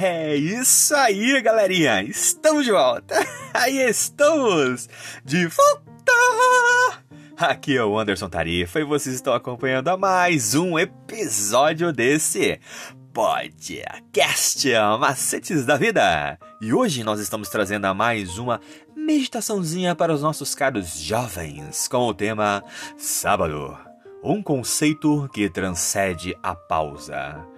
É isso aí, galerinha! Estamos de volta! Aí estamos! De volta! Aqui é o Anderson Tarifa e vocês estão acompanhando a mais um episódio desse podcast Macetes da Vida. E hoje nós estamos trazendo a mais uma meditaçãozinha para os nossos caros jovens com o tema Sábado. Um conceito que transcende a pausa.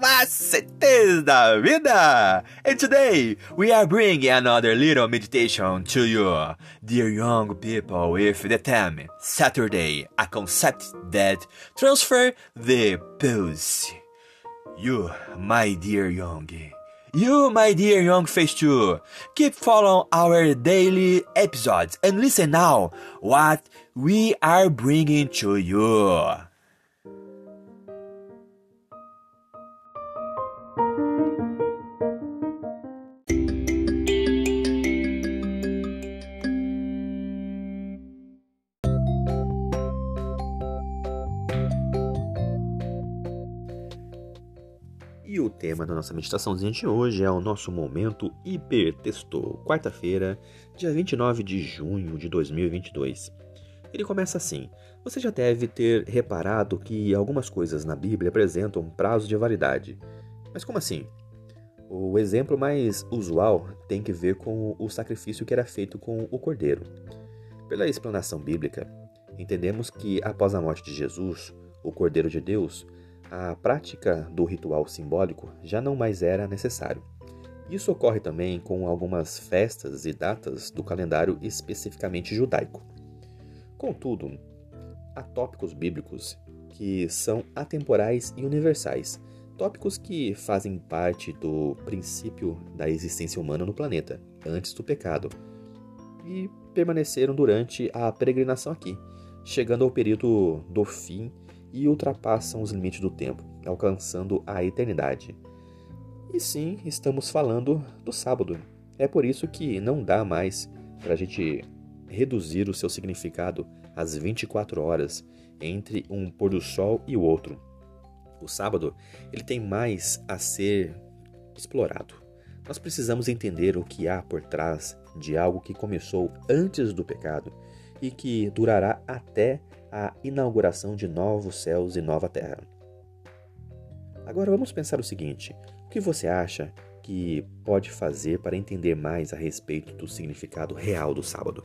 Macetes da Vida! And today we are bringing another little meditation to you, dear young people, with the theme Saturday, a concept that transfer the pulse. You, my dear young, you, my dear young face too, keep following our daily episodes and listen now what we are bringing to you. E o tema da nossa meditaçãozinha de hoje é o nosso momento hipertexto, quarta-feira, dia 29 de junho de 2022. Ele começa assim: Você já deve ter reparado que algumas coisas na Bíblia apresentam um prazo de validade. Mas como assim? O exemplo mais usual tem que ver com o sacrifício que era feito com o cordeiro. Pela explanação bíblica, entendemos que após a morte de Jesus, o Cordeiro de Deus, a prática do ritual simbólico já não mais era necessário. Isso ocorre também com algumas festas e datas do calendário especificamente judaico. Contudo, há tópicos bíblicos que são atemporais e universais, tópicos que fazem parte do princípio da existência humana no planeta, antes do pecado, e permaneceram durante a peregrinação aqui, chegando ao período do fim e ultrapassam os limites do tempo, alcançando a eternidade. E sim, estamos falando do sábado. É por isso que não dá mais para a gente reduzir o seu significado às 24 horas entre um pôr do sol e o outro. O sábado ele tem mais a ser explorado. Nós precisamos entender o que há por trás de algo que começou antes do pecado e que durará até a inauguração de novos céus e nova terra. Agora vamos pensar o seguinte: o que você acha que pode fazer para entender mais a respeito do significado real do sábado?